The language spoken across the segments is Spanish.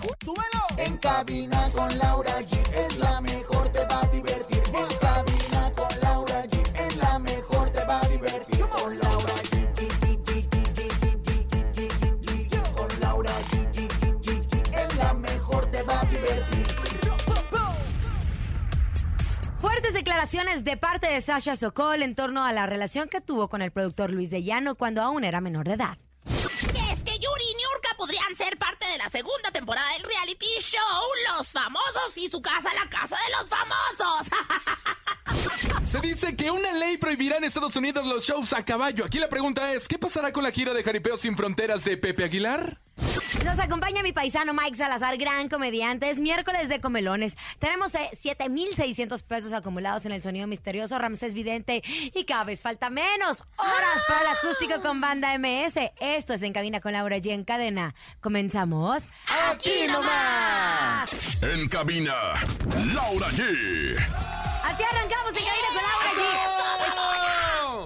¡Súbelo! En cabina con Laura G es la mejor, te va a divertir. En cabina con Laura G es la mejor, te va a divertir. Con Laura G. Con Laura G. Es la mejor, te va a divertir. Fuertes declaraciones de parte de Sasha Sokol en torno a la relación que tuvo con el productor Luis de Llano cuando aún era menor de edad. podrían ser segunda temporada del reality show Los Famosos y su casa, la casa de los famosos. Se dice que una ley prohibirá en Estados Unidos los shows a caballo. Aquí la pregunta es, ¿qué pasará con la gira de Jaripeo sin Fronteras de Pepe Aguilar? Nos acompaña mi paisano Mike Salazar, gran comediante. Es miércoles de comelones. Tenemos eh, 7,600 pesos acumulados en el sonido misterioso Ramsés Vidente. Y cada vez falta menos horas para el acústico con banda MS. Esto es En Cabina con Laura G en cadena. ¿Comenzamos? ¡Aquí nomás! En cabina, Laura G. Así arrancamos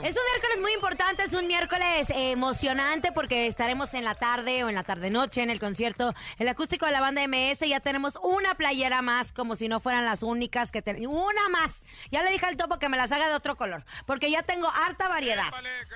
Es un miércoles muy importante, es un miércoles eh, emocionante porque estaremos en la tarde o en la tarde-noche en el concierto, el acústico de la banda MS. Ya tenemos una playera más, como si no fueran las únicas que tenemos. Una más. Ya le dije al topo que me las haga de otro color, porque ya tengo harta variedad.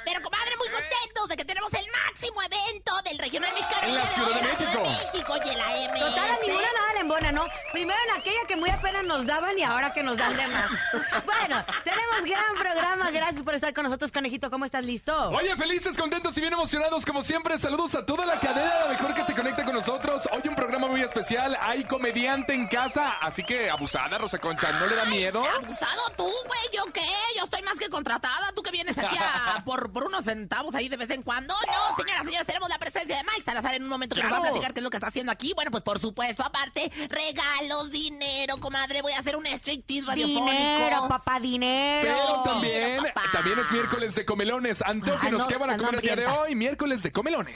Pero comadre, muy contentos de que tenemos el máximo evento del regional mexicano En la Ciudad de hoy, la Ciudad de México. México y en la MS. Total, a ninguna nada le embona, ¿no? Primero en aquella que muy apenas nos daban y ahora que nos dan de más. bueno, tenemos gran programa. Gracias por estar con nosotros, conejito. ¿Cómo estás? ¿Listo? Oye, felices, contentos y bien emocionados como siempre. Saludos a toda la cadena, la mejor que se conecta con nosotros. Hoy un programa muy especial. Hay comediante en casa, así que abusada, Rosa Concha. ¿No le da miedo? Abusado tú, güey, ¿yo qué? Yo estoy más que contratada. Tú que vienes aquí a- por, por unos centavos ahí de vez en cuando. No, señoras, señores, tenemos la presencia de Mike Salazar en un momento que nos va a platicar qué es lo que está haciendo aquí. Bueno, pues por supuesto, aparte, regalos, dinero, comadre. Voy a hacer un striptease radiofónico. Dinero, papá, dinero. Pero también, Dinero, papá. también es miércoles de comelones. Antógenos, Ah, no, ¿qué van a no, comer el día de hoy? Miércoles de comelones.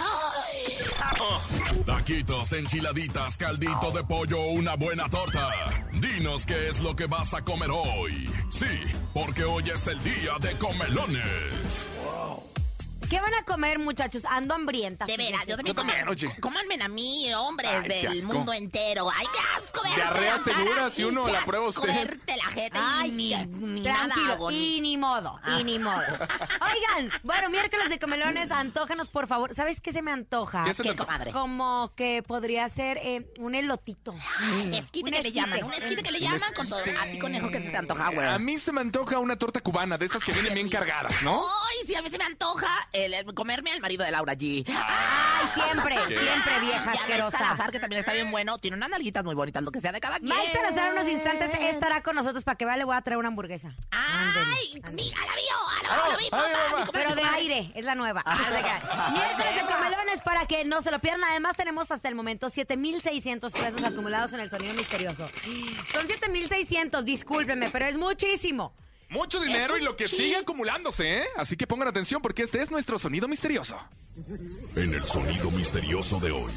Taquitos, enchiladitas, caldito de pollo o una buena torta. Dinos qué es lo que vas a comer hoy. Sí, porque hoy es el día de comelones. ¿Qué van a comer, muchachos? Ando hambrienta. De veras, yo también, Yo también, oye. Cómanme a mí, hombres Ay, qué del asco. mundo entero. Ay, qué asco, Diarrea segura si uno la prueba usted. la jeta Ay, y ni, nada tranquilo, hago, ni- y ni modo, y ni modo. Oigan, bueno, miércoles de comelones, antójanos, por favor. ¿Sabes qué se me antoja? ¿Qué se ¿Qué? Como que podría ser eh, un elotito. Esquite Un que le esquite. llaman, un esquite que le llaman con todo. A ti, conejo, que se te antoja, güey. A mí se me antoja una torta cubana, de esas que vienen bien cargadas, ¿no? Ay, sí, a mí se me antoja el, el comerme al marido de Laura G. Ay, siempre, siempre vieja Y a. Salazar, que también está bien bueno. Tiene unas nalguitas muy bonitas, lo que sea de cada quien. Mike Salazar en unos instantes estará con nosotros para que vea, le voy a traer una hamburguesa. Ay, mi, a la vio, a la Ah, a la vi, ay, papá, mi Pero de aire, es la nueva. Ah, Miércoles de comelones para que no se lo pierdan. Además, tenemos hasta el momento 7,600 pesos acumulados en el sonido misterioso. Son 7,600, discúlpenme, pero es muchísimo. Mucho dinero y lo que sigue acumulándose, ¿eh? Así que pongan atención porque este es nuestro sonido misterioso. En el sonido misterioso de hoy.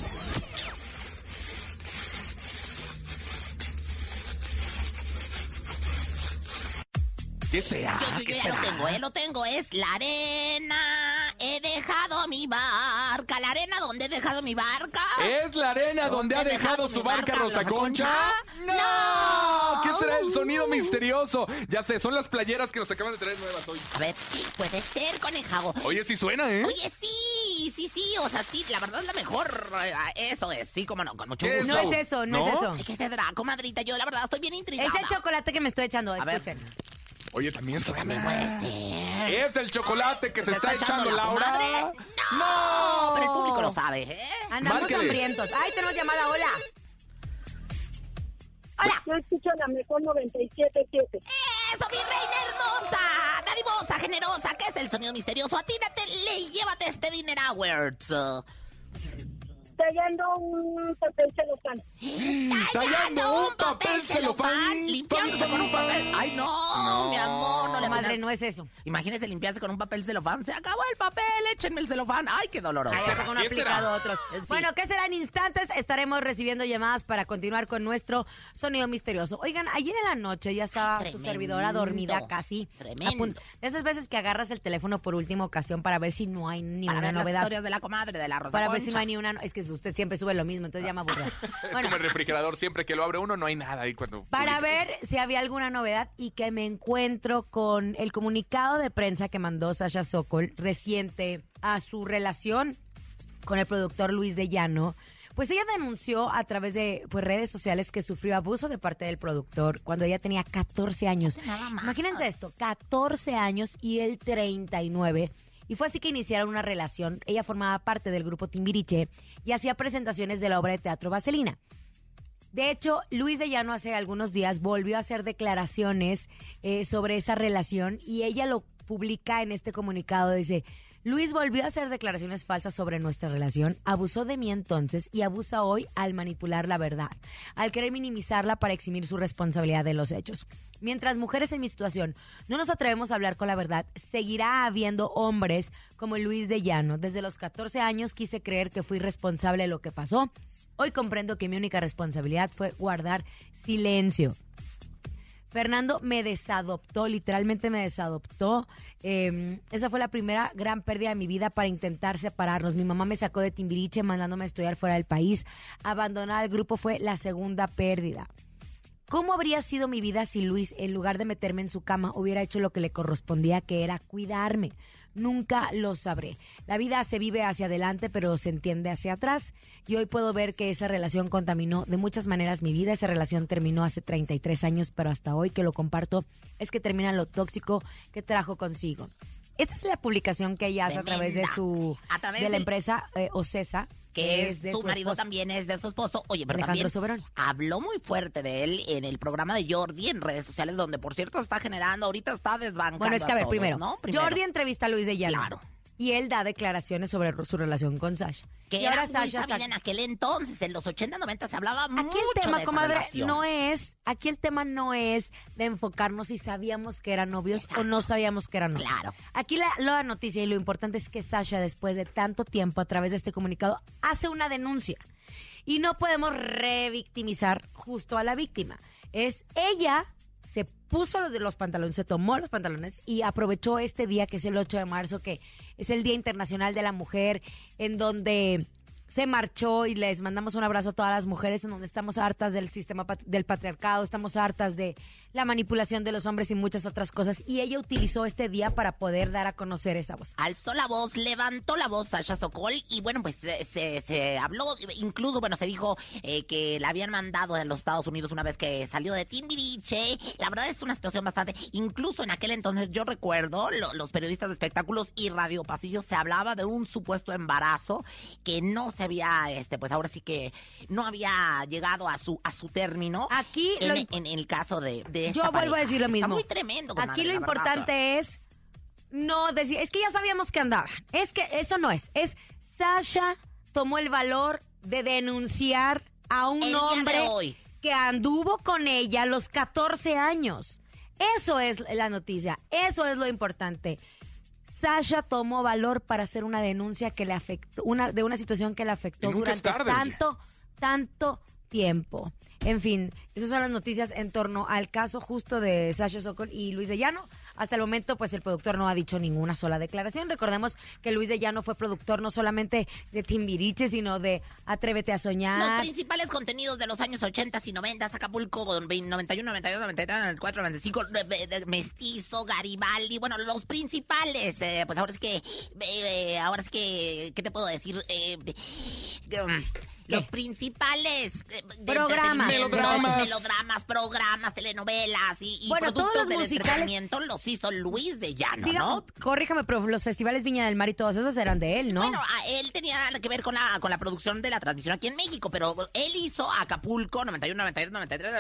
¿Qué será? Yo, yo, yo ¿Qué ya será? lo tengo, ¿eh? Lo tengo, es la arena. He dejado mi barca. ¿La arena donde he dejado mi barca? ¿Es la arena donde ha dejado su barca Rosa Concha? ¡No! ¿Qué será el sonido misterioso? Ya sé, son las playeras que nos acaban de traer nuevas hoy. A ver, puede ser, conejago. Oye, sí suena, ¿eh? Oye, sí, sí, sí, o sea, sí, la verdad es la mejor. eh, Eso es, sí, como no, con mucho ¿Qué gusto. No es eso, no, ¿no? es eso. ¿Qué será, comadrita? Yo, la verdad, estoy bien intrigada. Es el chocolate que me estoy echando, A ver. Oye, también puede ser. ¿Es el chocolate que se, está, echando la Laura? No, pero el público lo sabe, ¿eh? Andamos hambrientos. Ay, tenemos llamada, hola. Hola. Yo escucho la mejor 97.7. ¡Eso, mi reina hermosa! Dadivosa, generosa, ¿qué es el sonido misterioso? Atínate, le llévate este Dinner Awards. Tallando un papel celofán. Tallando un papel celofán. Limpiándose con un papel. Ay, no, No. mi amor, no le Madre, no es eso. Imagínese limpiarse con un papel celofán. Se acabó el papel, échenme el celofán. Ay, qué doloroso. Ay, aplicado otros. Sí. Bueno, ¿qué será en instantes? Estaremos recibiendo llamadas para continuar con nuestro sonido misterioso. Oigan, ayer en la noche ya estaba su servidora dormida casi. Tremendo. Esas veces que agarras el teléfono por última ocasión para ver si no hay ni Para una ver las novedad. historias de la comadre de la Rosa Para ver si no hay ni una. Es que usted siempre sube lo mismo, entonces ya me aburrió. Es Bueno, como el refrigerador, siempre que lo abre uno no hay nada ahí cuando... para publica. ver si había alguna novedad y que me encuentro con el comunicado de prensa que mandó Sasha Sokol reciente a su relación con el productor Luis de Llano. Pues ella denunció a través de pues, redes sociales que sufrió abuso de parte del productor cuando ella tenía 14 años. Nada más. Imagínense esto, 14 años y él 39. Y fue así que iniciaron una relación. Ella formaba parte del grupo Timbiriche y hacía presentaciones de la obra de teatro Vaselina. De hecho, Luis de Llano hace algunos días volvió a hacer declaraciones eh, sobre esa relación y ella lo publica en este comunicado. Dice, Luis volvió a hacer declaraciones falsas sobre nuestra relación, abusó de mí entonces y abusa hoy al manipular la verdad, al querer minimizarla para eximir su responsabilidad de los hechos. Mientras mujeres en mi situación no nos atrevemos a hablar con la verdad, seguirá habiendo hombres como Luis de Llano. Desde los 14 años quise creer que fui responsable de lo que pasó. Hoy comprendo que mi única responsabilidad fue guardar silencio. Fernando me desadoptó, literalmente me desadoptó. Eh, esa fue la primera gran pérdida de mi vida para intentar separarnos. Mi mamá me sacó de Timbiriche mandándome a estudiar fuera del país. Abandonar el grupo fue la segunda pérdida. ¿Cómo habría sido mi vida si Luis, en lugar de meterme en su cama, hubiera hecho lo que le correspondía, que era cuidarme? Nunca lo sabré. La vida se vive hacia adelante, pero se entiende hacia atrás. Y hoy puedo ver que esa relación contaminó de muchas maneras mi vida. Esa relación terminó hace 33 años, pero hasta hoy que lo comparto es que termina lo tóxico que trajo consigo. Esta es la publicación que ella hace a través de su A través de la empresa eh, Ocesa, que es, de su, marido esposo. también es de su esposo. Oye, pero Alejandro también Soberón. habló muy fuerte de él en el programa de Jordi en redes sociales, donde por cierto está generando, ahorita está desbancando. Bueno, es que a ver, todos, primero, ¿no? Primero. Jordi entrevista a Luis de Llano. Claro. Y él da declaraciones sobre su relación con Sasha. que y era ahora Sasha está- en aquel entonces, en los 80, 90 se hablaba mucho Aquí el tema, de esa comadre, relación. no es, aquí el tema no es de enfocarnos si sabíamos que eran novios o no sabíamos que eran novios. Claro. Aquí la, la noticia y lo importante es que Sasha, después de tanto tiempo, a través de este comunicado, hace una denuncia. Y no podemos revictimizar justo a la víctima. Es ella se puso de los pantalones, se tomó los pantalones y aprovechó este día que es el 8 de marzo, que es el Día Internacional de la Mujer, en donde se marchó y les mandamos un abrazo a todas las mujeres en donde estamos hartas del sistema pat- del patriarcado, estamos hartas de la manipulación de los hombres y muchas otras cosas. Y ella utilizó este día para poder dar a conocer esa voz. Alzó la voz, levantó la voz Sasha Sokol y bueno, pues se, se- se habló, incluso, bueno, se dijo eh, que la habían mandado a los Estados Unidos una vez que salió de Timbiriche. La verdad es una situación bastante, incluso en aquel entonces yo recuerdo, lo- los periodistas de espectáculos y Radio Pasillo se hablaba de un supuesto embarazo que no se había, este, pues ahora sí que no había llegado a su a su término. Aquí en, lo en el caso de, de esta Yo vuelvo a decir lo mismo. Está muy tremendo. comadre, Aquí lo verdad. importante es no decir, es que ya sabíamos que andaban. Es que eso no es. Es Sasha tomó el valor de denunciar a un El hombre hoy. que anduvo con ella a los 14 años. Eso es la noticia, eso es lo importante. Sasha tomó valor para hacer una denuncia que le afectó, una, de una situación que le afectó durante tarde, tanto, tanto tiempo. En fin, esas son las noticias en torno al caso justo de Sasha Sokol y Luis de Llano. Hasta el momento, pues el productor no ha dicho ninguna sola declaración. Recordemos que Luis de Llano fue productor no solamente de Timbiriche, sino de Atrévete a Los Soñar. principales contenidos de los años 80 y 90, Acapulco, 91, 92, 93, 94, 95, eh, eh, Mestizo, Garibaldi, bueno, los principales, eh, pues ahora es que, eh, ahora es que, ¿qué te puedo decir? Eh, um, los principales eh, de Programas. Melodramas. melodramas, programas, telenovelas y, y Bueno, todos productos los del entretenimiento los hizo Luis de Llano, Diga- ¿no? Corríjame, pero los festivales Viña del Mar y todos esos eran de él, ¿no? Bueno, a él tenía que ver con la, con la producción de la transmisión aquí en México, pero él hizo Acapulco 91, 92, 93,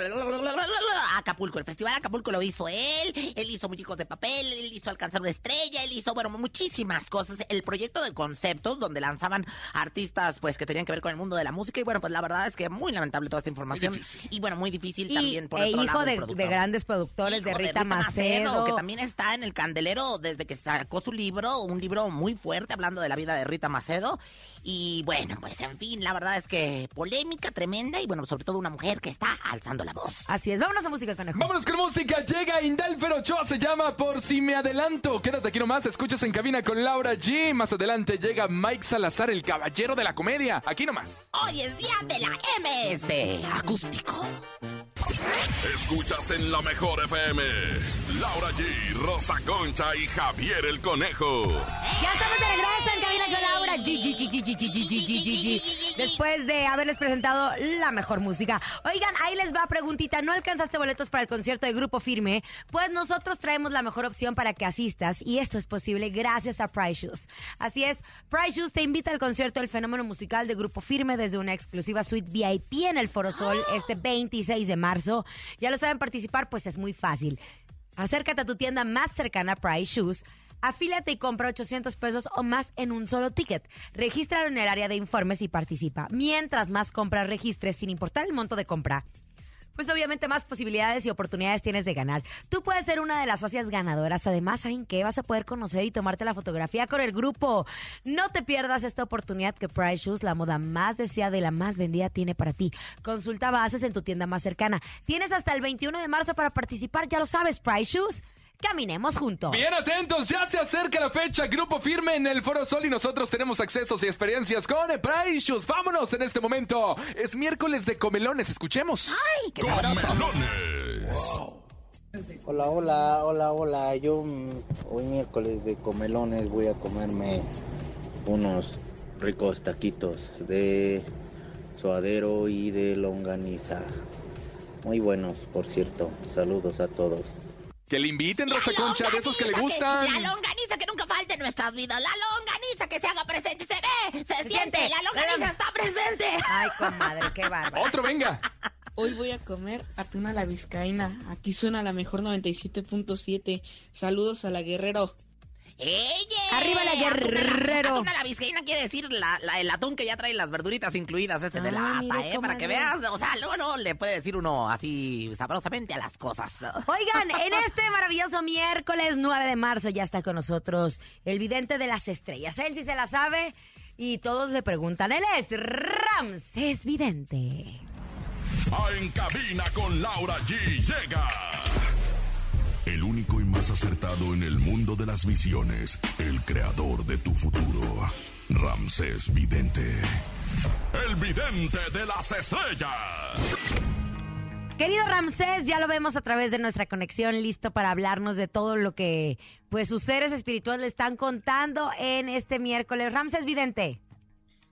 Acapulco, el festival Acapulco lo hizo él, él hizo Muñecos de Papel, él hizo Alcanzar una Estrella, él hizo, bueno, muchísimas cosas. El proyecto de conceptos donde lanzaban artistas, pues, que tenían que ver con el mundo de la música y bueno, pues la verdad es que muy lamentable toda esta información. Y bueno, muy difícil y también por e otro hijo lado, de, de grandes productores, de Hijo Rita, Macedo. que también está en el candelero desde que sacó su libro, un libro muy fuerte hablando de la vida de Rita Macedo. Y bueno, pues en fin, la verdad es que polémica tremenda y bueno, sobre todo una mujer que está alzando la voz. Así es, vámonos a música, conejo. Vámonos con música, llega Indalfer Ochoa, se llama Por si me adelanto. Quédate aquí nomás, escuchas en cabina con Laura G. Más adelante llega Mike Salazar, el caballero de la comedia. Aquí nomás. Hoy es día de la MS acústico. Escuchas en la mejor FM. Laura G, Rosa Concha y Javier el Conejo. Ya estamos de regreso en cabina con Laura. G, G, G, G, G, G, G, G, G, G. Después de haberles presentado la mejor música. Oigan, ahí les va preguntita. ¿No alcanzaste boletos para el concierto de Grupo Firme? Pues nosotros traemos la mejor opción para que asistas y esto es posible gracias a Price Shoes. Así es, Price Shoes te invita al concierto del fenómeno musical de Grupo Firme desde una exclusiva suite VIP en el Foro Sol este 26 de marzo. Ya lo saben participar, pues es muy fácil. Acércate a tu tienda más cercana Price Shoes. Afíliate y compra 800 pesos o más en un solo ticket. Regístralo en el área de informes y participa. Mientras más compras registres, sin importar el monto de compra, pues obviamente más posibilidades y oportunidades tienes de ganar. Tú puedes ser una de las socias ganadoras. Además, ¿saben qué? Vas a poder conocer y tomarte la fotografía con el grupo. No te pierdas esta oportunidad que Price Shoes, la moda más deseada y la más vendida, tiene para ti. Consulta bases en tu tienda más cercana. Tienes hasta el 21 de marzo para participar, ya lo sabes, Price Shoes. Caminemos juntos. Bien atentos, ya se acerca la fecha. Grupo firme en el Foro Sol y nosotros tenemos accesos y experiencias con Price Shoes. Vámonos en este momento. Es miércoles de comelones, escuchemos. ¡Ay, qué! Comelones. Hola, hola, hola, hola. Yo mm, hoy miércoles de comelones voy a comerme unos ricos taquitos de suadero y de longaniza. Muy buenos, por cierto. Saludos a todos. Que le inviten, Rosa La Concha, de esos que le gustan. La longaniza que nunca falta en nuestras vidas. La longaniza que se haga presente. Se ve, se, siente. La longaniza está presente. Ay, comadre, qué bárbaro. Otro, venga. Hoy voy a comer atún a la vizcaína. Aquí suena la mejor 97.7. Saludos a la Guerrero. ¡Eye! Arriba la Guerrero. Atún a la vizcaína quiere decir la, la- el atún que ya trae las verduritas incluidas, ese de Ah, lata, ¿eh? Para que veas, o sea, luego no le puede decir uno así sabrosamente a las cosas. Oigan, en este maravilloso miércoles 9 de marzo ya está con nosotros el vidente de las estrellas. Él sí se la sabe y todos le preguntan. Él es Ramses Vidente. A En Cabina con Laura G llega. El único y más acertado en el mundo de las visiones. El creador de tu futuro. Ramsés Vidente. El vidente de las estrellas. Querido Ramsés, ya lo vemos a través de nuestra conexión, listo para hablarnos de todo lo que pues sus seres espirituales le están contando en este miércoles. Ramsés Vidente.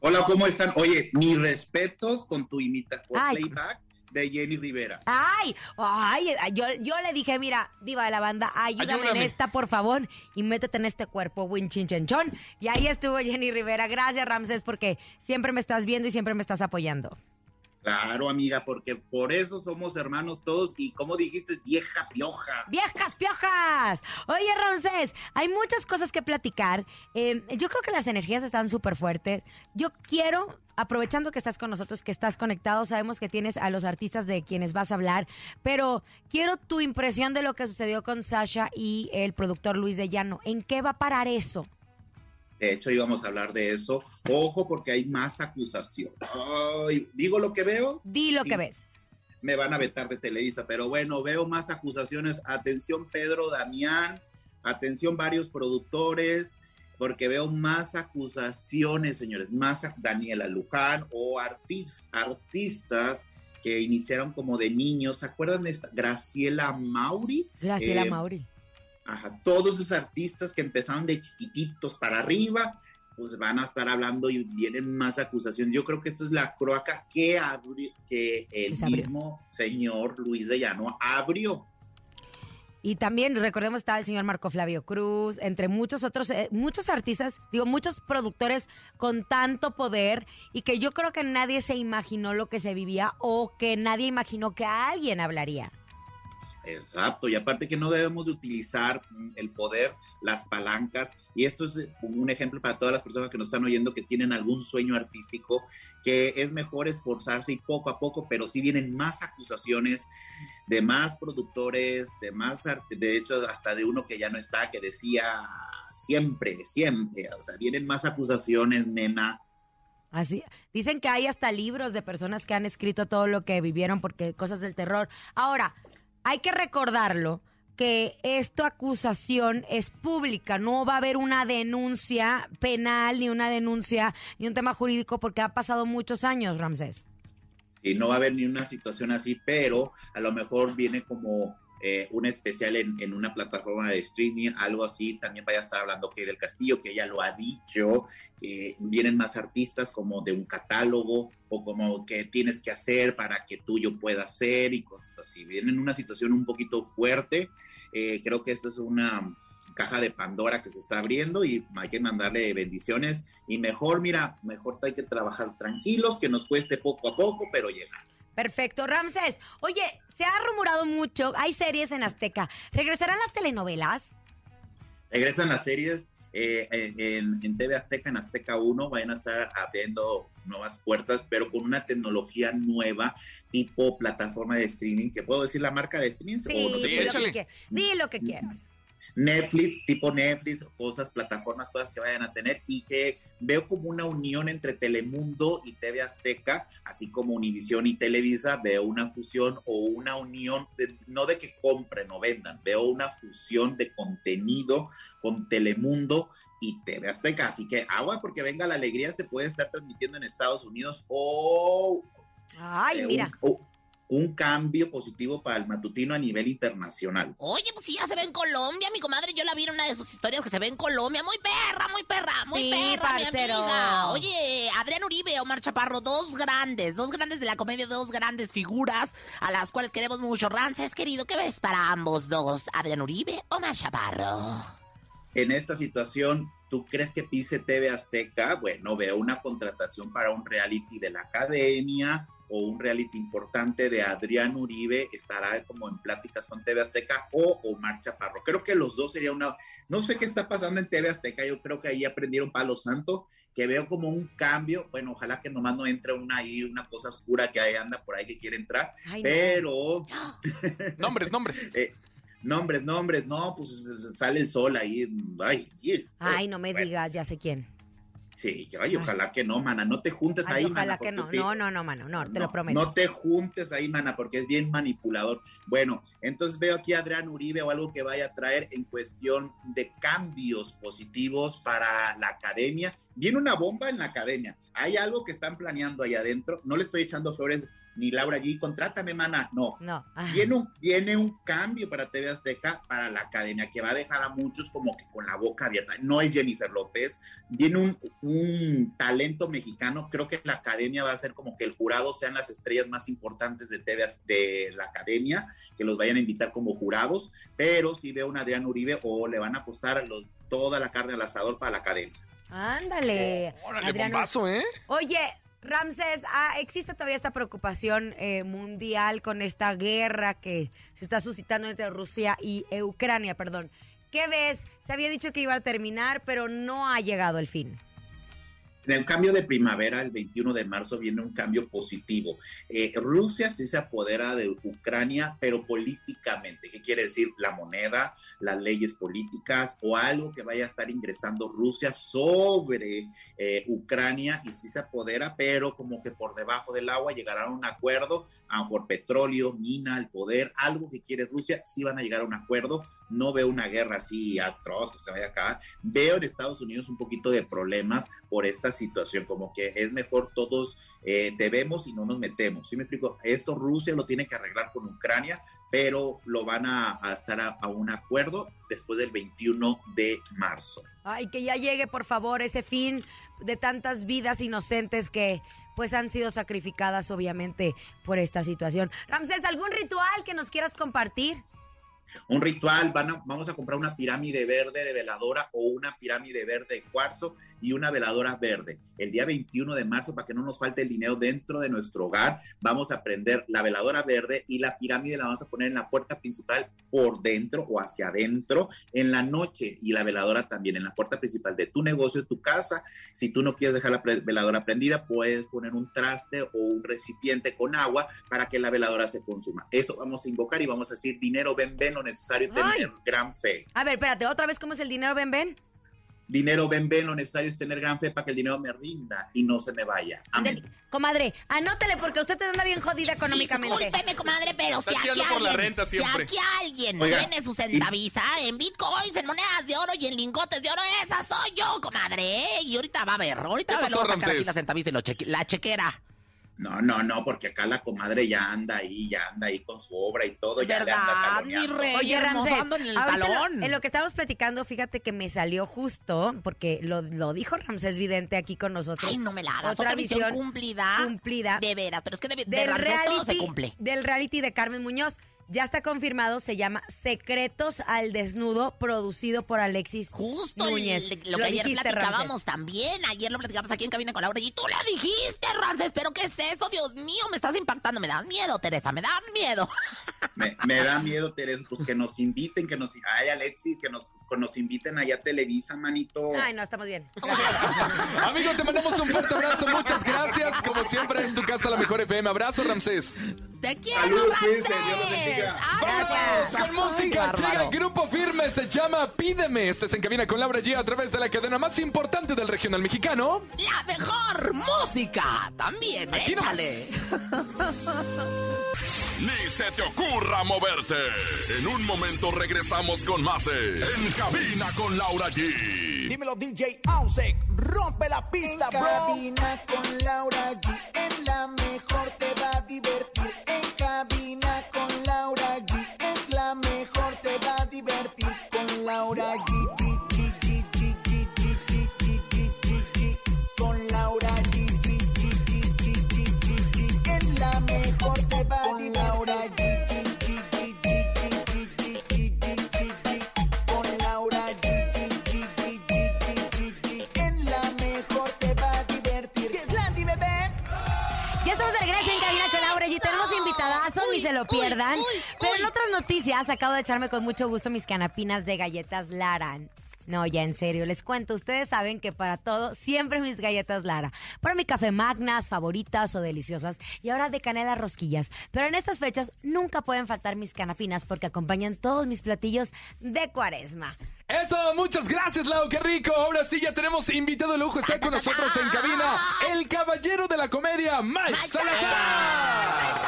Hola, ¿cómo están? Oye, mis respetos con tu imitación Ay. playback de Jenny Rivera. Ay, ay, yo, yo le dije, mira, diva de la banda, ayúdame, en esta, por favor, y métete en este cuerpo, winchinchonchón. Y ahí estuvo Jenny Rivera. Gracias, Ramsés, porque siempre me estás viendo y siempre me estás apoyando. Claro, amiga, porque por eso somos hermanos todos y como dijiste, vieja pioja. ¡Viejas piojas! Oye, Ramsés, hay muchas cosas que platicar. Eh, yo creo que las energías están súper fuertes. Yo quiero, aprovechando que estás con nosotros, que estás conectado, sabemos que tienes a los artistas de quienes vas a hablar, pero quiero tu impresión de lo que sucedió con Sasha y el productor Luis de Llano. ¿En qué va a parar eso? De hecho, íbamos a hablar de eso. Ojo, porque hay más acusación. Digo lo que veo, Di lo Sí. que ves. me van a vetar de Televisa, pero bueno, veo más acusaciones. Atención, Pedro Damián. Atención, varios productores. Porque veo más acusaciones, señores. Más a Daniela Luján o artis- artistas que iniciaron como de niños. ¿Se acuerdan de esta? Graciela Mauri. Graciela Eh, Mauri. Ajá, todos esos artistas que empezaron de chiquititos para arriba, pues van a estar hablando y vienen más acusaciones. Yo creo que esto es la croaca que, que el mismo señor Luis de Llano abrió. Y también, recordemos, está el señor Marco Flavio Cruz, entre muchos otros, eh, muchos artistas, digo, muchos productores con tanto poder y que yo creo que nadie se imaginó lo que se vivía o que nadie imaginó que alguien hablaría. Exacto, y aparte que no debemos de utilizar el poder, las palancas, y esto es un ejemplo para todas las personas que nos están oyendo que tienen algún sueño artístico, que es mejor esforzarse y poco a poco, pero si vienen más acusaciones de más productores, de más, de hecho hasta de uno que ya no está, que decía siempre, siempre, o sea, vienen más acusaciones, nena, Así, dicen que hay hasta libros de personas que han escrito todo lo que vivieron porque cosas del terror. Ahora, hay que recordarlo que esta acusación es pública, no va a haber una denuncia penal ni una denuncia ni un tema jurídico porque ha pasado muchos años, Ramsés. Y no va a haber ni una situación así, pero a lo mejor viene como eh, un especial en, una plataforma de streaming, algo así. También vaya a estar hablando que del Castillo, que ella lo ha dicho. vienen más artistas como de un catálogo o como que tienes que hacer para que tuyo pueda ser y cosas así. Vienen en una situación un poquito fuerte. Eh, creo que esto es una caja de Pandora que se está abriendo y hay que mandarle bendiciones y mejor, mira, mejor hay que trabajar tranquilos, que nos cueste poco a poco, pero llegar. Perfecto, Ramses. Oye, se ha rumorado mucho, hay series en Azteca. ¿Regresarán las telenovelas? Regresan las series eh, en, TV Azteca, en Azteca 1, vayan a estar abriendo nuevas puertas, pero con una tecnología nueva, tipo plataforma de streaming, que puedo decir la marca de streaming. Sí, o di lo que quieras. Netflix, tipo Netflix, cosas, plataformas, cosas que vayan a tener y que veo como una unión entre Telemundo y TV Azteca, así como Univisión y Televisa, veo una fusión o una unión, no de que compren o vendan, veo una fusión de contenido con Telemundo y TV Azteca, así que agua porque venga la alegría se puede estar transmitiendo en Estados Unidos o... Ay, mira. un cambio positivo para el matutino a nivel internacional. Oye, pues sí, ya se ve en Colombia, mi comadre. Yo la vi en una de sus historias que se ve en Colombia. Muy perra, muy perra, muy perra, mi amiga. Oye, Adrián Uribe, Omar Chaparro, dos grandes, dos grandes de la comedia, dos grandes figuras a las cuales queremos mucho. Rances, querido, ¿qué ves para ambos dos? Adrián Uribe, Omar Chaparro. En esta situación, ¿Tú crees que pise TV Azteca? Bueno, veo una contratación para un reality de la academia o un reality importante de Adrián Uribe, estará como en pláticas con TV Azteca o Omar Chaparro. Creo que los dos sería una... No sé qué está pasando en TV Azteca, yo creo que ahí aprendieron Palo Santo, que veo como un cambio, bueno, ojalá que nomás no entre una ahí, una cosa oscura que ahí anda por ahí que quiere entrar, pero... nombres, nombres. Eh, Nombres, nombres, no, pues sale el sol ahí. Ay, ay no me digas, ya sé quién. Sí, ay, ojalá que no, mana, no te juntes ahí, ojalá que no, no, no, no, mano, no, te lo prometo. No te juntes ahí, mana, porque es bien manipulador. Bueno, entonces veo aquí a Adrián Uribe o algo que vaya a traer en cuestión de cambios positivos para la academia. Viene una bomba en la academia. Hay algo que están planeando ahí adentro. No le estoy echando flores ni Laura G, contrátame, mana. No. No. Viene un, viene un cambio para TV Azteca, para la academia, que va a dejar a muchos como que con la boca abierta. No es Jennifer López, viene un, un talento mexicano. Creo que la academia va a ser como que el jurado sean las estrellas más importantes de TV de la academia, que los vayan a invitar como jurados. Pero si veo a un Adrián Uribe o le van a apostar los, toda la carne al asador para la academia. Ándale. órale, bombazo, ¿eh? Oye, Ramses, ah, existe todavía esta preocupación eh, mundial con esta guerra que se está suscitando entre Rusia y Ucrania, perdón. ¿Qué ves? Se había dicho que iba a terminar, pero no ha llegado el fin. En el cambio de primavera, el 21 de marzo, viene un cambio positivo. Eh, Rusia sí se apodera de Ucrania, pero políticamente. ¿Qué quiere decir? La moneda, las leyes políticas o algo que vaya a estar ingresando Rusia sobre eh, Ucrania y sí se apodera, pero como que por debajo del agua llegará a un acuerdo, a por petróleo, mina, el poder, algo que quiere Rusia, sí van a llegar a un acuerdo. No veo una guerra así atroz que se vaya a acabar. Veo en Estados Unidos un poquito de problemas por esta situación, como que es mejor todos eh, debemos y no nos metemos. ¿Sí me explico? Esto Rusia lo tiene que arreglar con Ucrania, pero lo van a, a estar a, a un acuerdo después del 21 de marzo. Ay, que ya llegue, por favor, ese fin de tantas vidas inocentes que pues han sido sacrificadas obviamente por esta situación. Ramsés, ¿algún ritual que nos quieras compartir? Un ritual, vamos a comprar una pirámide verde de veladora o una pirámide verde de cuarzo y una veladora verde. El día 21 de marzo, para que no nos falte el dinero dentro de nuestro hogar, vamos a prender la veladora verde y la pirámide la vamos a poner en la puerta principal por dentro o hacia adentro en la noche y la veladora también en la puerta principal de tu negocio, de tu casa. Si tú no quieres dejar la veladora prendida, puedes poner un traste o un recipiente con agua para que la veladora se consuma. Eso vamos a invocar y vamos a decir dinero, ven, ven, necesario es tener gran fe. A ver, espérate, otra vez, ¿cómo es el dinero, Ben Ben? Dinero, ven, ven, lo necesario es tener gran fe para que el dinero me rinda y no se me vaya. Amén. Comadre, anótele porque usted te anda bien jodida económicamente. Discúlpeme, comadre, pero si aquí tirando por la alguien, renta si aquí alguien Oiga, tiene su centaviza en bitcoins, en monedas de oro y en lingotes de oro, esa soy yo, comadre. ¿eh? Y ahorita va a ver, ahorita ¿Qué va a ver, a sacar aquí la centaviza y lo cheque- la chequera. No, no, no, porque acá la comadre ya anda ahí, ya anda ahí con su obra y todo. ya le anda ¿Verdad, mi rey? Oye, Ramsés, en el lo- talón. en lo que estábamos platicando, fíjate que me salió justo, porque lo, lo dijo Ramsés Vidente aquí con nosotros. Ay, no me la hagas. Otra, visión cumplida. cumplida. De veras, pero es que de, de del Ramsés todo se reality, cumple. del reality de Carmen Muñoz. Ya está confirmado, se llama Secretos al Desnudo, producido por Alexis Justo Núñez. el- lo que ayer dijiste, platicábamos también. Ayer lo platicamos aquí en Cabina con Laura y tú le dijiste, Ramses, pero ¿qué es eso? Dios mío, me estás impactando. Me das miedo, Teresa, me das miedo. Me, me da miedo, Teresa, pues que nos inviten, que nos... Ay, Alexis, que nos, que nos inviten allá a Televisa, manito. Ay, no, estamos bien. Amigo, te mandamos un fuerte abrazo. Muchas gracias. Como siempre, es tu casa la mejor FM. Abrazo, Ramsés. Te quiero, Salud, Ramsés. Dios. Vamos con música. Ay, Llega el grupo firme. Se llama Pídeme. Este es en cabina con Laura G a través de la cadena más importante del regional mexicano. La mejor música también, Aquí échale. Ni se te ocurra moverte. En un momento regresamos con más de En Cabina con Laura G. Dímelo, DJ Ausek. Rompe la pista, En bro. cabina con Laura G. En la mejor te va a divertir. Se lo pierdan. Pero en otras noticias, acabo de echarme con mucho gusto mis canapinas de galletas Lara. No, ya en serio, les cuento. Ustedes saben que para todo, siempre mis galletas Lara. Para mi café magnas, favoritas o deliciosas. Y ahora de canela rosquillas. Pero en estas fechas nunca pueden faltar mis canapinas porque acompañan todos mis platillos de cuaresma. Eso, muchas gracias, Lau, qué rico. Ahora sí, ya tenemos invitado de lujo. Está con nosotros en cabina el caballero de la comedia, Mike, Salazar.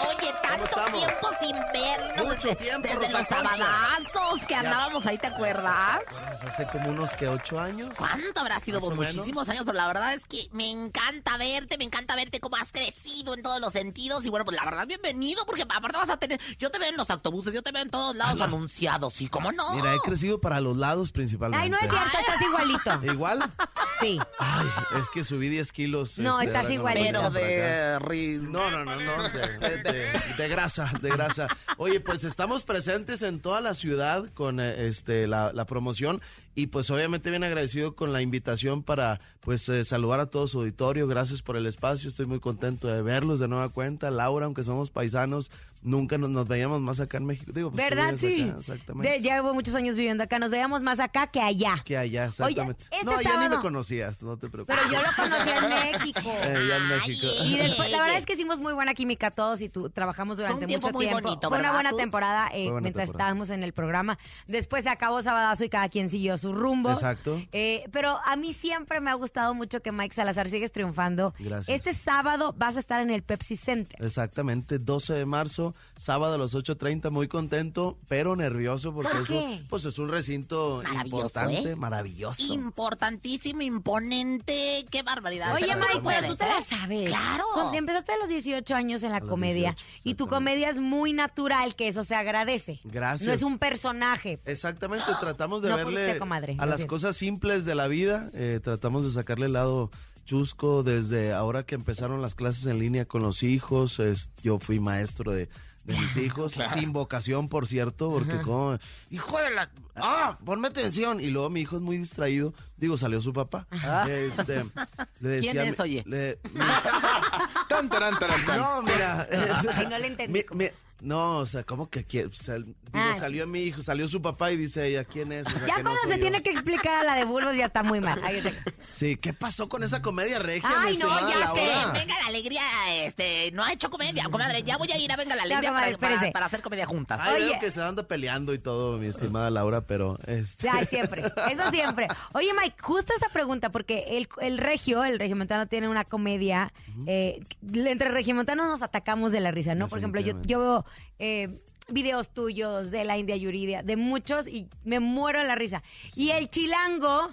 Oye, tanto tiempo sin vernos. Mucho desde, tiempo, Desde Rosa los sabadazos que Ya. andábamos ahí, ¿te acuerdas? Pues hace como unos que ocho años. ¿Cuánto habrá sido? Por menos. muchísimos años, pero la verdad es que me encanta verte, me encanta verte cómo has crecido en todos los sentidos. Y bueno, pues la verdad, bienvenido, porque aparte vas a tener. Yo te veo en los autobuses, yo te veo en todos lados anunciados, ¿sí? ¿Cómo no? Mira, he crecido para los lados principalmente. Ay, no es cierto, estás igualito. ¿Igual? Sí. Ay, es que subí 10 kilos. No, este, estás igualito. Pero de acá. No, no, no, no. De, de- de- de grasa, de grasa. Oye, pues estamos presentes en toda la ciudad con eh, este la, la promoción y pues obviamente bien agradecido con la invitación para pues eh, saludar a todo su auditorio. Gracias por el espacio, estoy muy contento de verlos de nueva cuenta. Laura, aunque somos paisanos, nunca nos, nos veíamos más acá en México. Digo, pues, ¿Verdad? Sí. acá, exactamente. De- llevo muchos años viviendo acá. Nos veíamos más acá que allá. Que allá, exactamente. este no, ya ni me conocías, no te preocupes. Pero yo lo conocí en México. Eh, ya en México. Y después, la verdad es que hicimos muy buena química todos y tú, trabajamos durante un tiempo mucho muy tiempo. bonito, Fue una ¿verdad, buena temporada eh, buena mientras temporada. estábamos en el programa. Después se acabó Sabadazo y cada quien siguió su rumbo. Exacto. Eh, pero a mí siempre me ha gustado mucho que Mike Salazar sigues triunfando. Gracias. Este sábado vas a estar en el Pepsi Center. Exactamente, 12 de marzo, sábado a las 8.30, muy contento, pero nervioso porque ¿Por es, un, qué? pues es un recinto Maravilloso, importante, ¿eh? maravilloso. Importantísimo imponente. Qué barbaridad. Oye, Mike, pero tú te la sabes. Claro. Con- Empezaste a los 18 años en la comedia 18, y tu comedia es muy natural, que eso se agradece. Gracias. No es un personaje. Exactamente, tratamos de No verle a las cosas simples de la vida, eh, tratamos de sacarle el lado chusco desde ahora que empezaron las clases en línea con los hijos, es- yo fui maestro de, de mis hijos, sin vocación, por cierto, porque como, hijo de la... ¡Ah! Ponme atención. Y luego mi hijo es muy distraído, digo, salió su papá. Este, le decía, ¿Quién es, oye? le- Tan, tan. no, mira. es- Ay, no le entendí. mi- mi- no, o sea, ¿cómo que quiere? O sea, digo, Ah, salió mi hijo, salió su papá y dice ella, ¿quién es? O sea, Ya que cuando se yo. tiene que explicar a la de Bulbos ya está muy mal. Sí, ¿qué pasó con esa comedia regia? Ay, no, ya sé. Venga la alegría, este, no ha hecho comedia, comadre. Ya voy a ir a Venga la Ya, alegría comadre, para, para- espérese. para hacer comedia juntas. Ay, Oye. veo que se anda peleando y todo, mi estimada Laura, pero este... Ay, siempre, eso siempre. Oye, Mike, justo esa pregunta, porque el, el regio, el regiomontano tiene una comedia, eh, entre regiomontanos nos atacamos de la risa, ¿no? Por ejemplo, yo, yo veo eh, videos tuyos de la India Yuridia, de muchos, y me muero de la risa. Y el chilango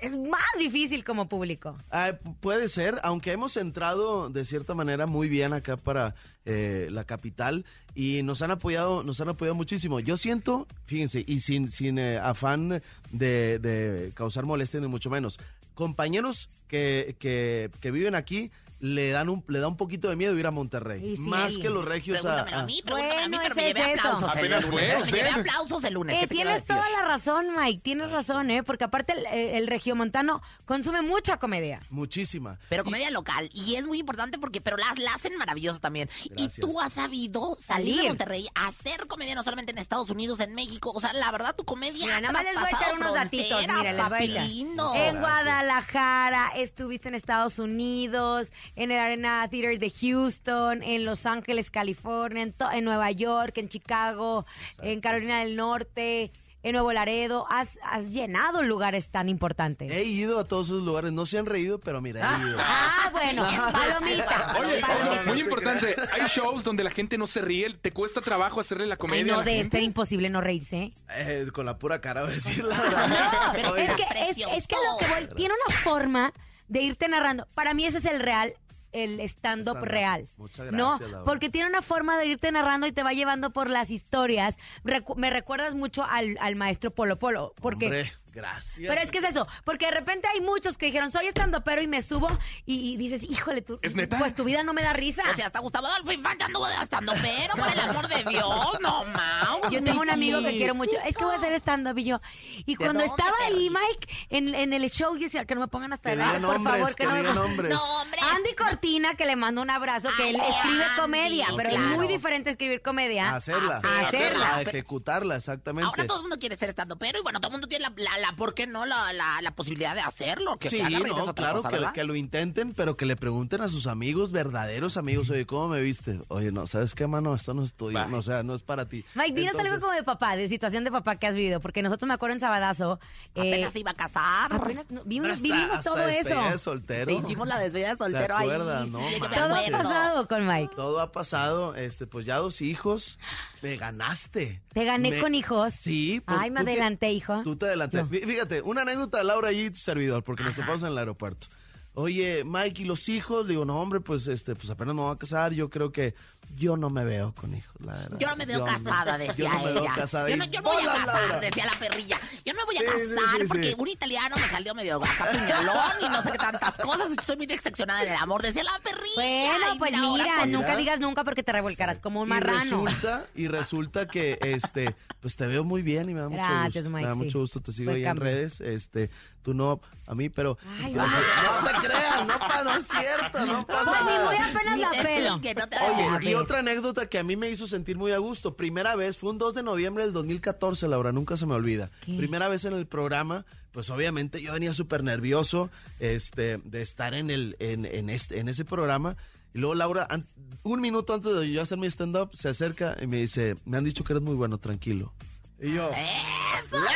es, más difícil como público. Ah, puede ser, aunque hemos entrado de cierta manera muy bien acá para eh, la capital y nos han apoyado, nos han apoyado muchísimo. Yo siento, fíjense, y sin, sin eh, afán de, de causar molestia ni mucho menos, compañeros que, que, que viven aquí le dan un, le da un poquito de miedo ir a Monterrey. Y sí. Más que los regios a, Pregúntamelo a a- mí, pregúntame a mí, Bueno, pero me llevé es aplausos el lunes. fue Me llevé aplausos el lunes. Eh, ¿qué te quiero tienes toda la razón, Mike, tienes razón, ¿eh? Porque aparte el, el regiomontano consume mucha comedia. muchísima. Pero comedia local. Y es muy importante porque, pero la, la hacen maravillosa también. Gracias. Y tú has sabido salir Salir. de Monterrey, hacer comedia no solamente en Estados Unidos, en México. O sea, la verdad, tu comedia. Mira, nada más les voy a echar unos datitos, mira, les voy a echar. papi lindo. En. Guadalajara, estuviste en Estados Unidos, en el Arena Theater de Houston, en Los Ángeles, California, en, to- en Nueva York, en Chicago, en Carolina del Norte, en Nuevo Laredo. Has, has llenado lugares tan importantes. He ido a todos esos lugares, no se han reído, pero mira, he ido. Ah, bueno, palomita. Oye, palomita. muy importante, hay shows donde la gente no se ríe, te cuesta trabajo hacerle la Ay, comedia a no, la de gente. este imposible no reírse. ¿eh? Con la pura cara voy a decir la No, verdad. Pero es que, es, es que lo que voy, tiene una forma de irte narrando. Para mí ese es el real, el stand-up real. Muchas no, gracias, Laura. porque tiene una forma de irte narrando y te va llevando por las historias. Recu- me recuerdas mucho al, al maestro Polo Polo, porque... Hombre, gracias. Pero es que es eso, porque de repente hay muchos que dijeron, soy estando pero y me subo y, y dices, híjole, tú, ¿Es neta? pues tu vida no me da risa. O sea, hasta Gustavo Adolfo Infante anduvo gastando, pero por el amor de Dios, no, Mau. Yo tengo un amigo que quiero mucho. Es que voy a hacer stand-up y yo. Y cuando estaba ahí? Mike, en, en el show, yo decía que no me pongan hasta Que el por nombres, favor. que no me diga pongan- nombres. No, hombre. Andy Cortina, que le mando un abrazo, que él Ay, escribe Andy, comedia, pero es claro. muy diferente escribir comedia. A hacerla. A hacerla. A ejecutarla, exactamente. Ahora todo el mundo quiere ser estando, pero y bueno, todo el mundo tiene la, la, la- ¿por qué no? La, la, la posibilidad de hacerlo. Que sí, no, claro, cosa, que, lo intenten, pero que le pregunten a sus amigos, verdaderos amigos, oye, ¿cómo me viste? Oye, no, ¿sabes qué, mano? Esto no es tuyo, no, o sea, no es para ti. Mike, dinos algo Entonces, como de papá, de situación de papá que has vivido, porque nosotros me acuerdo en Sabadazo. eh, Apenas se iba a casar. apenas no- pero vimos, hasta- vivimos hasta todo eso. de soltero. Hicimos la despedida de soltero acuerdas, no. Todo ha pasado con Mike. Todo ha pasado, este, pues ya dos hijos, me ganaste. Te gané Me- con hijos. Sí. Ay, me adelanté, hijo. Tú te adelanté. Fí- Fíjate, una anécdota de Laura y tu servidor, porque nos topamos en el aeropuerto. Oye, Mike, ¿y los hijos? Le digo, no, hombre, pues este, pues apenas me voy a casar. Yo creo que yo no me veo con hijos, la verdad. Yo no me veo Yo casada, decía yo no me ella. veo casada. Yo no, yo no voy a ¡bolas, casar, Laura! decía la perrilla. Yo no me voy a Sí, casar sí, porque sí. un italiano me salió medio acá piñolón y no sé qué tantas cosas. Estoy muy decepcionada en el amor, decía la perrilla. Bueno, pues ahora mira, con- nunca mira. digas nunca porque te revolcarás como un Y marrano. resulta, y resulta que este, pues te veo muy bien y me da mucho Gracias, gusto. Mike, me da sí. mucho gusto, te sigo ahí cambio. en redes, este, tú no a mí, pero Ay, sé- no te no, pa- no es cierto, no pasa Pues ni nada. muy apenas Ni la pelo. explique, no te Oye, y otra anécdota que a mí me hizo sentir muy a gusto. Primera vez, fue un 2 de noviembre del 2014, Laura, nunca se me olvida. ¿Qué? Primera vez en el programa, pues obviamente yo venía súper nervioso este, de estar en, el, en, en, este, en ese programa. Y luego Laura, un minuto antes de yo hacer mi stand-up, se acerca y me dice, me han dicho que eres muy bueno, tranquilo. Y yo, ¡Eso, Laura,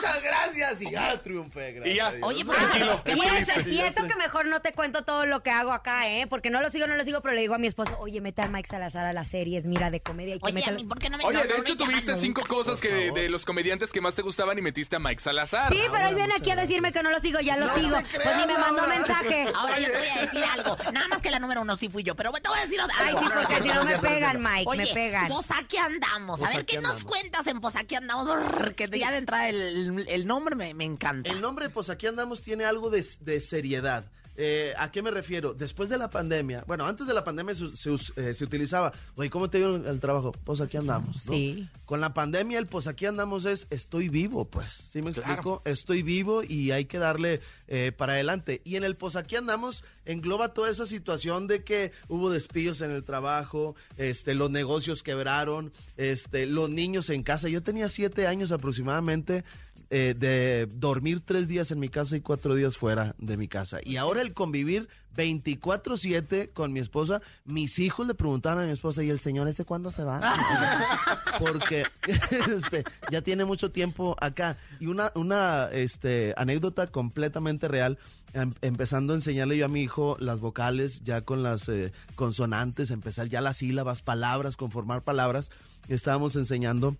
muchas gracias. Y ya triunfé, gracias. Y ya. Oye, Tranquilo, Y, eso, y eso que mejor no te cuento todo lo que hago acá, ¿eh? Porque no lo sigo, no lo sigo, pero le digo a mi esposo, oye, mete a Mike Salazar a las series, mira, de comedia y que Oye, meta... mí, ¿por qué no me Oye, no, de no hecho tuviste nunca? cinco cosas que de, de los comediantes que más te gustaban y metiste a Mike Salazar. Sí, pero él viene aquí a decirme que no lo sigo, ya lo sigo. pues ni me mandó mensaje. Ahora yo te voy a decir algo. Nada más que la número uno sí fui yo, pero te voy a decir otra. Ay, sí, porque si no me pegan, Mike, Oye, me pegan. Pues aquí andamos. A Pues ver, ¿qué nos cuentas en Pues aquí andamos? Porque ya de entrada el, el nombre me, me encanta. El nombre, pues aquí andamos, tiene algo de, de seriedad. Eh, ¿A qué me refiero? Después de la pandemia, bueno, antes de la pandemia se, se eh, se utilizaba, oye, ¿cómo te dio el, el trabajo? Pues aquí andamos. ¿no? Sí. Con la pandemia, el pues aquí andamos es estoy vivo, pues. ¿Sí me explico? Estoy vivo y hay que darle eh, para adelante. Y en el pues aquí andamos engloba toda esa situación de que hubo despidos en el trabajo, este, los negocios quebraron, este, los niños en casa. Yo tenía siete años aproximadamente eh, de dormir tres días en mi casa y cuatro días fuera de mi casa. Y ahora el convivir 24/7 con mi esposa, mis hijos le preguntaban a mi esposa, ¿y el señor este cuándo se va? Porque este, ya tiene mucho tiempo acá. Y una, una este, anécdota completamente real. em- empezando a enseñarle yo a mi hijo las vocales, ya con las eh, consonantes, empezar ya las sílabas, palabras, conformar palabras. Estábamos enseñando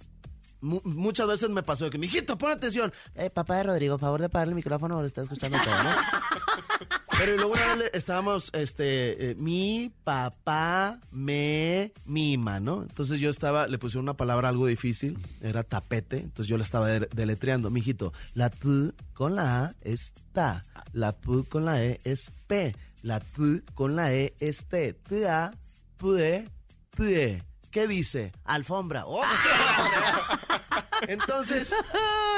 Mu- muchas veces me pasó de que, mijito, pon atención. Eh, papá de Rodrigo, favor de apagar el micrófono, ahora está escuchando todo, ¿no? Pero luego una vez estábamos, este, eh, mi papá me mima, ¿no? Entonces yo estaba, le puse una palabra algo difícil, era tapete, entonces yo la estaba de- deletreando. Mijito, la T con la A es ta, la P con la E es P, la T con la E es T, T A, P, T. ¿Qué dice? Alfombra. ¡Oh! Entonces,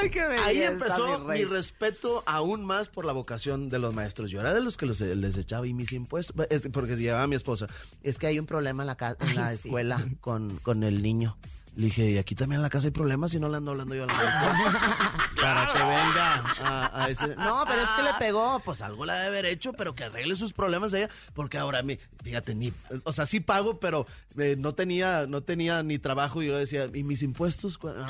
ahí belleza, empezó mi respeto aún más por la vocación de los maestros. Yo era de los que los- les echaba y mis impuestos, es- porque se llevaba a mi esposa. Es que hay un problema en la, en la sí. escuela con, con el niño. Le dije, y aquí también en la casa hay problemas y no le ando hablando yo a la maestra. Para que venga a, a decir, no, pero es que le pegó, pues algo la debe haber hecho, pero que arregle sus problemas ella, porque ahora mi, fíjate, ni, o sea, sí pago, pero eh, no tenía, no tenía ni trabajo y yo decía, ¿y mis impuestos? No, no, no,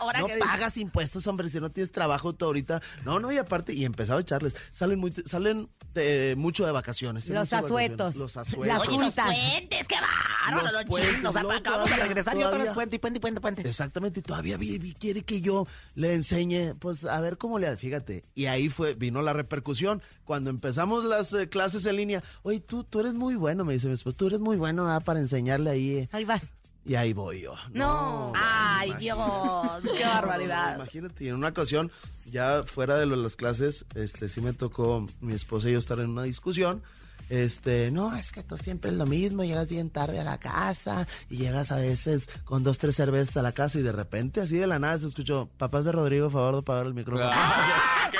ahora no que dices- pagas impuestos, hombre, si no tienes trabajo tú ahorita. No, no, y aparte, y empezaba a echarles, salen muy, salen de- mucho de vacaciones. Los asuetos. vacaciones. Los Las asuetos. Oye, los puentes, qué bárbaro, Los los, puentes, chinos. Acabamos de todavía- regresar y otra vez todavía- puente y puente y puente puente. Exactamente, y todavía vi- quiere que yo le enseñe, pues a ver cómo le hace, fíjate. Y ahí fue, vino la repercusión. Cuando empezamos las eh, clases en línea, oye, tú, tú eres muy bueno, me dice mi esposo, tú eres muy bueno ah, para enseñarle ahí. eh". Ahí vas. Y ahí voy yo. No. Ay, imagínate. Dios, qué barbaridad. Imagínate, y en una ocasión, ya fuera de lo- las clases, este, sí me tocó mi esposa y yo estar en una discusión. Este, no, es que tú siempre es lo mismo, llegas bien tarde a la casa y llegas a veces con dos, tres cervezas a la casa y de repente, así de la nada, se escuchó, papás de Rodrigo, favor de apagar el micrófono. Ah, qué.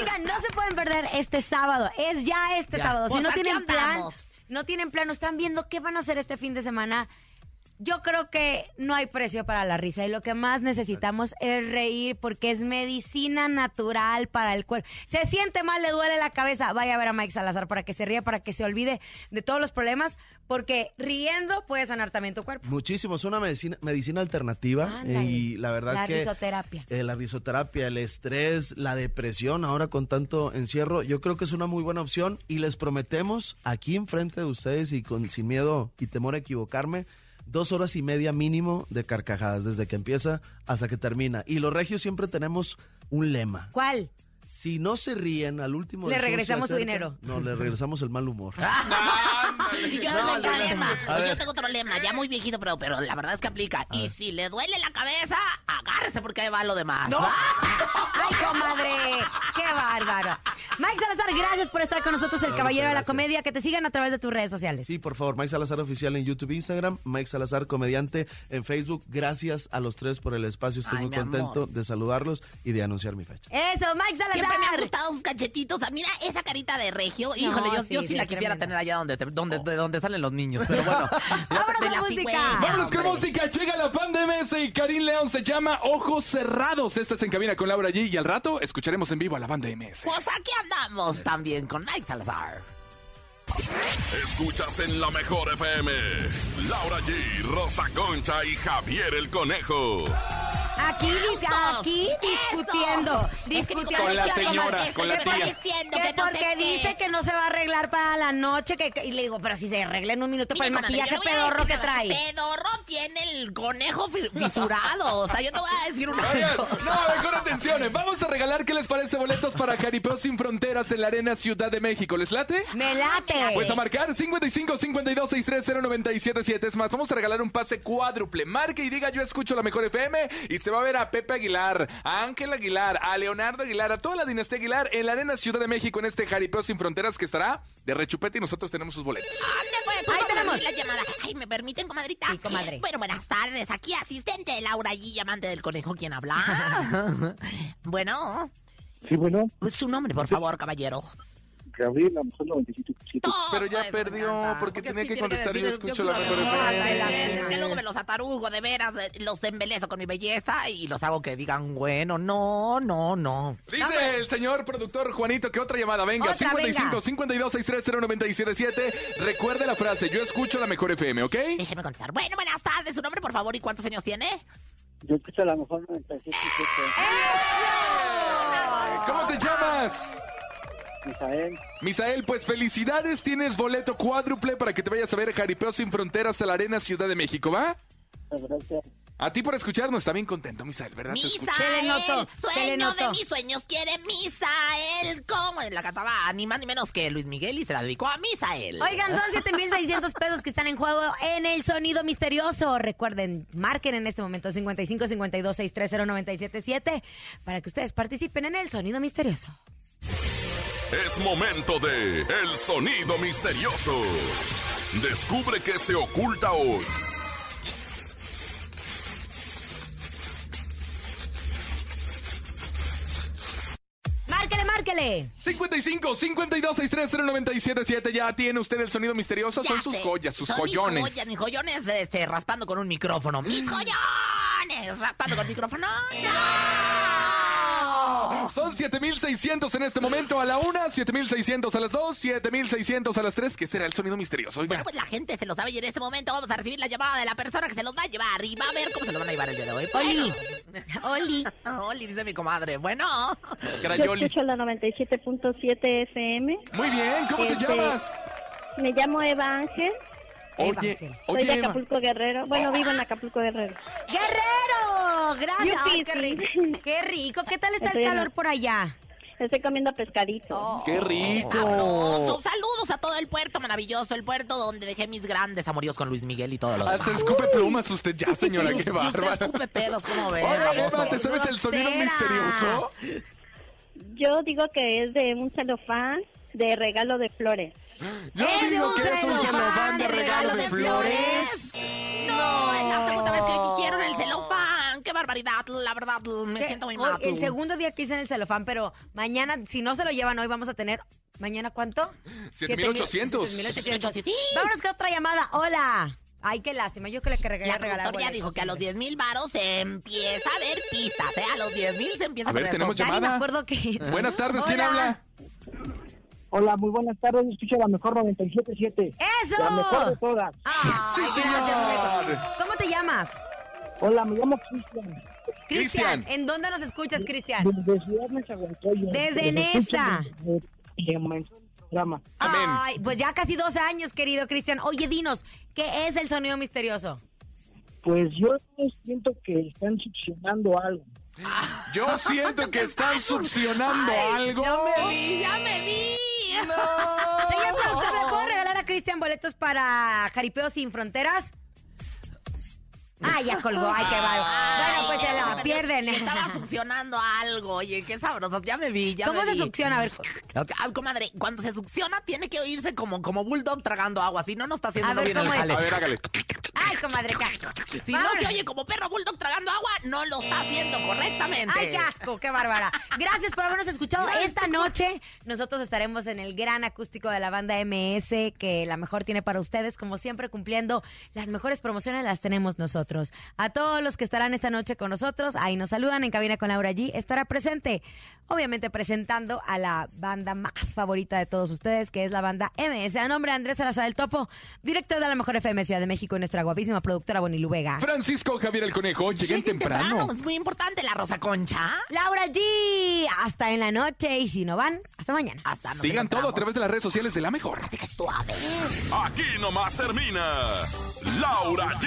Oigan, no se pueden perder este sábado. Es ya este Ya. sábado. Si Pues no tienen plan, andamos. no tienen plan, no están viendo qué van a hacer este fin de semana. Yo creo que no hay precio para la risa y lo que más necesitamos es reír porque es medicina natural para el cuerpo. Se siente mal, le duele la cabeza, vaya a ver a Mike Salazar para que se ría, para que se olvide de todos los problemas, porque riendo puede sanar también tu cuerpo. Muchísimo, es una medicina, medicina alternativa Ándale. y la verdad La que... risoterapia. eh, la risoterapia, el estrés, la depresión, ahora con tanto encierro, yo creo que es una muy buena opción y les prometemos aquí enfrente de ustedes y con sin miedo y temor a equivocarme, dos horas y media mínimo de carcajadas desde que empieza hasta que termina. Y los regios siempre tenemos un lema. ¿Cuál? Si no se ríen al último Le regresamos su dinero. No, le regresamos el mal humor. Y yo No, tengo otro no, no. lema. Yo tengo otro lema, ya muy viejito, pero, pero la verdad es que aplica. Y si le duele la cabeza, agárrese porque ahí va lo demás. ¡Ay, comadre! ¡Qué bárbaro! Mike Salazar, gracias por estar con nosotros, el No, caballero de la comedia. Que te sigan a través de tus redes sociales. Sí, por favor, Mike Salazar Oficial en YouTube e Instagram, Mike Salazar Comediante en Facebook. Gracias a los tres por el espacio. Estoy Ay, muy contento amor. de saludarlos y de anunciar mi fecha. Eso, Mike Siempre me han Salazar. gustado sus cachetitos. Mira esa carita de regio. Híjole, yo sí, yo sí, sí, la quisiera tremendo. tener allá donde, te- donde, de donde salen los niños. Pero bueno, Vámonos la música. cigüeña, Vámonos con música, llega la fan de MS y Karim León se llama Ojos Cerrados. Esta es en cabina con Laura G y al rato escucharemos en vivo a la banda MS. Pues aquí andamos también con Mike Salazar. Escuchas en la mejor FM. Laura G, Rosa Concha y Javier el Conejo. Aquí, aquí discutiendo, discutiendo. Con la señora, con la tía. diciendo Que que no sé porque qué. dice que no se va a arreglar para la noche, que, que- y le digo, pero si se arregla en un minuto para el Mira, comadre, maquillaje yo le voy a pedorro que trae. Pedorro tiene el conejo fi- fisurado. O sea, yo te voy a decir una Oigan, cosa. no, mejor atención. Vamos a regalar, ¿qué les parece? Boletos para Jaripeo Sin Fronteras en la Arena Ciudad de México. ¿Les late? Me late. Pues a marcar 55 52 630 977 Es más, vamos a regalar un pase cuádruple. Marque y diga yo escucho la mejor FM y se va a ver a Pepe Aguilar, a Ángel Aguilar, a Leonardo Aguilar, a toda la dinastía Aguilar en la Arena Ciudad de México en este Jaripeo Sin Fronteras que estará de rechupete y nosotros tenemos sus boletos. Pues, tú Ahí tenemos. la llamada. Ay, ¿me permiten, comadrita? Sí, comadre. Bueno, buenas tardes. Aquí asistente de Laura G, llamante del conejo. ¿Quién habla? bueno, Sí, bueno, su nombre, por favor, caballero. Gabriel, a lo mejor 97.7. Pero ya me perdió porque tenía sí que contestar, yo decir, escucho la mejor FM. Es que luego me los atarugo, de veras, eh, los embelezo con mi belleza y los hago que digan, bueno, no, no, no. Dice el señor productor Juanito que otra llamada. Venga, Otra, 55 venga. 52 630 977 Recuerde la frase, yo escucho la mejor FM, ¿ok? Déjeme contestar. Bueno, buenas tardes. Su nombre, por favor, y cuántos años tiene. Yo escucho a lo mejor 97.7. ¿Cómo te llamas? Misael, Misael, pues felicidades, tienes boleto cuádruple para que te vayas a ver Jaripeo Sin Fronteras a la Arena Ciudad de México, ¿va? gracias. A ti por escucharnos, está bien contento, Misael, ¿verdad? Misael, notó, sueño de mis sueños quiere Misael. ¿Cómo? La cantaba ni más ni menos que Luis Miguel y se la dedicó a Misael. Oigan, son 7,600 pesos que están en juego en el sonido misterioso. Recuerden, marquen en este momento 55 52 630 977 para que ustedes participen en el sonido misterioso. Es momento de El Sonido Misterioso. Descubre qué se oculta hoy. ¡Márquele, márquele! 55 52 630 977 Ya tiene usted el sonido misterioso. Ya Son sus sé. joyas, sus Son joyones. Mis joyas, mis joyones este, raspando con un micrófono. ¡Mis joyones! Raspando con micrófono. ¡No! Son 7600 en este momento a la una, 7600 a las dos, 7600 a las tres. ¿Qué será el sonido misterioso? Oiga. Bueno, pues la gente se lo sabe y en este momento vamos a recibir la llamada de la persona que se los va a llevar y va a ver cómo se lo van a llevar el día de hoy. Oli. Oli. Oli, dice mi comadre. Bueno. Yo Crayoli. escucho la 97.7 FM. Muy bien, ¿cómo te Este, llamas? Me llamo Eva Ángel. Oye, Soy de Eva. Acapulco Guerrero. Bueno, vivo en Acapulco Guerrero. ¡Guerrero! Gracias. Yupi, Ay, qué, rico. sí. qué rico. ¿Qué tal está Estoy el en- calor por allá? Estoy comiendo pescadito. ¡Qué rico! Sabroso. Saludos a todo el puerto maravilloso, el puerto donde dejé mis grandes amoríos con Luis Miguel y todo lo demás. Hasta escupe plumas usted ya, señora, qué usted bárbaro. escupe pedos, ¿cómo ve? Oye? Eva, ¿te sabes el sonido misterioso? Yo digo que es de un celofán de regalo de flores. Yo ¡Es digo un que es un celofán de regalo de flores. No, es la segunda vez que dijeron el celofán. Qué barbaridad, la verdad, me ¿Qué? siento muy Hoy, mal. el segundo día que hice en el celofán, pero mañana, si no se lo llevan hoy, vamos a tener. ¿Mañana cuánto? 7800. 7800. Vámonos con otra llamada. Hola. Ay, qué lástima. Yo creo que regalé La regalar ya dijo que a los siempre. 10 mil varos se empieza a ver pistas, ¿eh? A los 10 mil se empieza A ver, ver tenemos ni me llamada. acuerdo qué. Buenas tardes, ¿quién Hola. habla? Hola, muy buenas tardes. Yo escucho la mejor 97.7. ¡Eso! La mejor de todas. Ay, Sí, señor. ¿Cómo te llamas? Hola, me llamo Cristian. Cristian. ¿En dónde nos escuchas, Cristian? Desde Ciudad Nezahualcóyotl. Desde Nesa. Amén. Ay, pues ya casi dos años, querido Cristian. Oye, dinos, ¿qué es el sonido misterioso? Pues yo siento que están succionando algo. Yo siento que están succionando algo. Ya me vi, ya me vi. Señor productor, ¿le puedo regalar a Cristian boletos para Jaripeo Sin Fronteras? Ah, ya colgó. Ay, qué bárbaro. Bueno, pues se la Ay, pierden. Estaba succionando algo, oye, qué sabroso. Ya me vi, ya ¿Cómo me se vi. succiona? A ver. Ah, comadre, cuando se succiona tiene que oírse como, como bulldog tragando agua, si no, no está haciendo A ver, bien el ¿cómo es? jale. A ver, hágale. Ay, comadre. ca- Si no se oye como perro bulldog tragando agua, no lo está haciendo correctamente. Ay, qué asco, qué bárbara. Gracias por habernos escuchado esta noche. Nosotros estaremos en el gran acústico de la banda MS, que la mejor tiene para ustedes, como siempre, cumpliendo las mejores promociones las tenemos nosotros. A todos los que estarán esta noche con nosotros, ahí nos saludan en cabina con Laura G, estará presente, obviamente presentando a la banda más favorita de todos ustedes, que es la banda MS. A nombre de Andrés Salazar el Topo, director de la mejor FM Ciudad de México y nuestra guapísima productora Bonilu Vega. Francisco Javier el Conejo, lleguen Lleguen temprano. Es muy importante la Rosa Concha. Laura G. Hasta en la noche y si no van, hasta mañana. Hasta nos Sigan todo a través de las redes sociales de La Mejor. Aquí nomás termina Laura G,